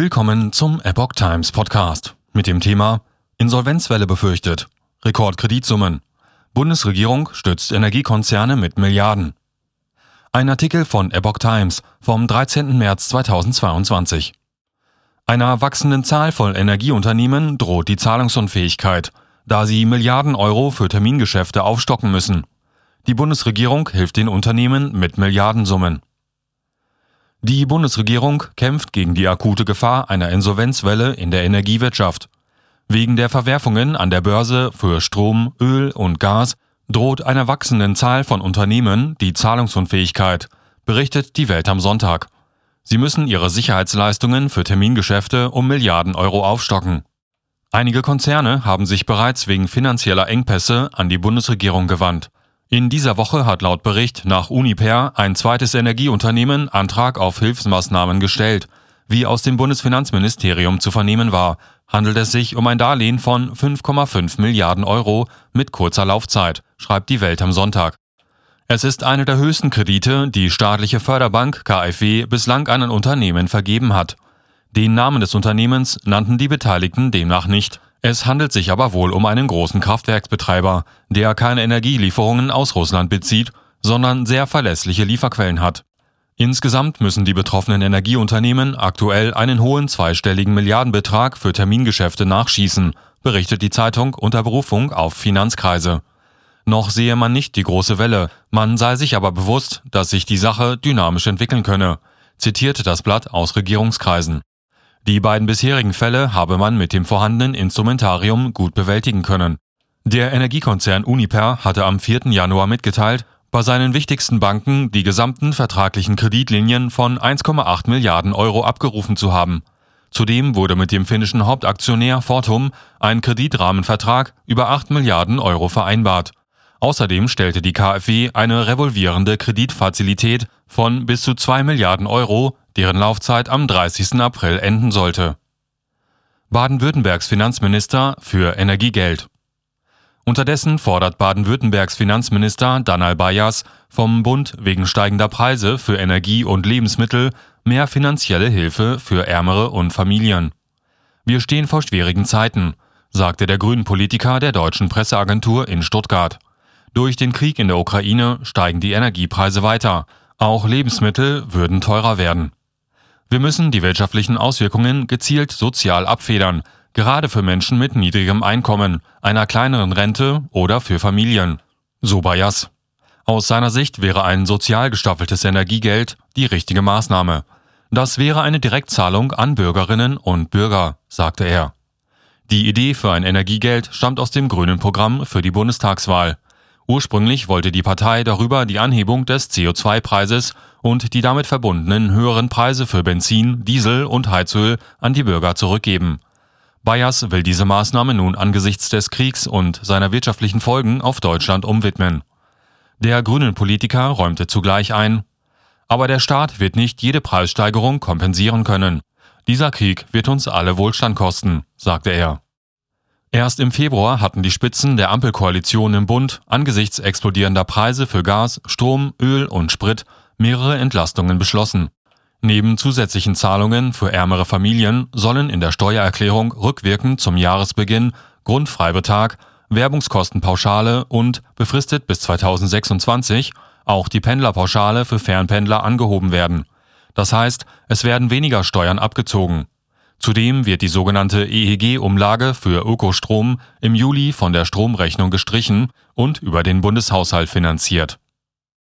Willkommen zum Epoch Times Podcast mit dem Thema Insolvenzwelle befürchtet. Rekordkreditsummen. Bundesregierung stützt Energiekonzerne mit Milliarden. Ein Artikel von Epoch Times vom 13. März 2022. Einer wachsenden Zahl von Energieunternehmen droht die Zahlungsunfähigkeit, da sie Milliarden Euro für Termingeschäfte aufstocken müssen. Die Bundesregierung hilft den Unternehmen mit Milliardensummen. Die Bundesregierung kämpft gegen die akute Gefahr einer Insolvenzwelle in der Energiewirtschaft. Wegen der Verwerfungen an der Börse für Strom, Öl und Gas droht einer wachsenden Zahl von Unternehmen die Zahlungsunfähigkeit, berichtet die Welt am Sonntag. Sie müssen ihre Sicherheitsleistungen für Termingeschäfte um Milliarden Euro aufstocken. Einige Konzerne haben sich bereits wegen finanzieller Engpässe an die Bundesregierung gewandt. In dieser Woche hat laut Bericht nach Uniper ein zweites Energieunternehmen Antrag auf Hilfsmaßnahmen gestellt. Wie aus dem Bundesfinanzministerium zu vernehmen war, handelt es sich um ein Darlehen von 5,5 Milliarden Euro mit kurzer Laufzeit, schreibt die Welt am Sonntag. Es ist eine der höchsten Kredite, die staatliche Förderbank KfW bislang an ein Unternehmen vergeben hat. Den Namen des Unternehmens nannten die Beteiligten demnach nicht. Es handelt sich aber wohl um einen großen Kraftwerksbetreiber, der keine Energielieferungen aus Russland bezieht, sondern sehr verlässliche Lieferquellen hat. Insgesamt müssen die betroffenen Energieunternehmen aktuell einen hohen zweistelligen Milliardenbetrag für Termingeschäfte nachschießen, berichtet die Zeitung unter Berufung auf Finanzkreise. Noch sehe man nicht die große Welle, man sei sich aber bewusst, dass sich die Sache dynamisch entwickeln könne, zitierte das Blatt aus Regierungskreisen. Die beiden bisherigen Fälle habe man mit dem vorhandenen Instrumentarium gut bewältigen können. Der Energiekonzern Uniper hatte am 4. Januar mitgeteilt, bei seinen wichtigsten Banken die gesamten vertraglichen Kreditlinien von 1,8 Milliarden Euro abgerufen zu haben. Zudem wurde mit dem finnischen Hauptaktionär Fortum ein Kreditrahmenvertrag über 8 Milliarden Euro vereinbart. Außerdem stellte die KfW eine revolvierende Kreditfazilität von bis zu 2 Milliarden Euro deren Laufzeit am 30. April enden sollte. Baden-Württembergs Finanzminister für Energiegeld. Unterdessen fordert Baden-Württembergs Finanzminister Danal Bayas vom Bund wegen steigender Preise für Energie und Lebensmittel mehr finanzielle Hilfe für Ärmere und Familien. Wir stehen vor schwierigen Zeiten, sagte der Grünen Politiker der deutschen Presseagentur in Stuttgart. Durch den Krieg in der Ukraine steigen die Energiepreise weiter. Auch Lebensmittel würden teurer werden. Wir müssen die wirtschaftlichen Auswirkungen gezielt sozial abfedern, gerade für Menschen mit niedrigem Einkommen, einer kleineren Rente oder für Familien. So Bayas. Aus seiner Sicht wäre ein sozial gestaffeltes Energiegeld die richtige Maßnahme. Das wäre eine Direktzahlung an Bürgerinnen und Bürger, sagte er. Die Idee für ein Energiegeld stammt aus dem grünen Programm für die Bundestagswahl. Ursprünglich wollte die Partei darüber die Anhebung des CO2-Preises und die damit verbundenen höheren Preise für Benzin, Diesel und Heizöl an die Bürger zurückgeben. Bayers will diese Maßnahme nun angesichts des Kriegs und seiner wirtschaftlichen Folgen auf Deutschland umwidmen. Der grünen Politiker räumte zugleich ein, aber der Staat wird nicht jede Preissteigerung kompensieren können. Dieser Krieg wird uns alle Wohlstand kosten, sagte er. Erst im Februar hatten die Spitzen der Ampelkoalition im Bund angesichts explodierender Preise für Gas, Strom, Öl und Sprit mehrere Entlastungen beschlossen. Neben zusätzlichen Zahlungen für ärmere Familien sollen in der Steuererklärung rückwirkend zum Jahresbeginn Grundfreibetrag, Werbungskostenpauschale und befristet bis 2026 auch die Pendlerpauschale für Fernpendler angehoben werden. Das heißt, es werden weniger Steuern abgezogen. Zudem wird die sogenannte EEG-Umlage für Ökostrom im Juli von der Stromrechnung gestrichen und über den Bundeshaushalt finanziert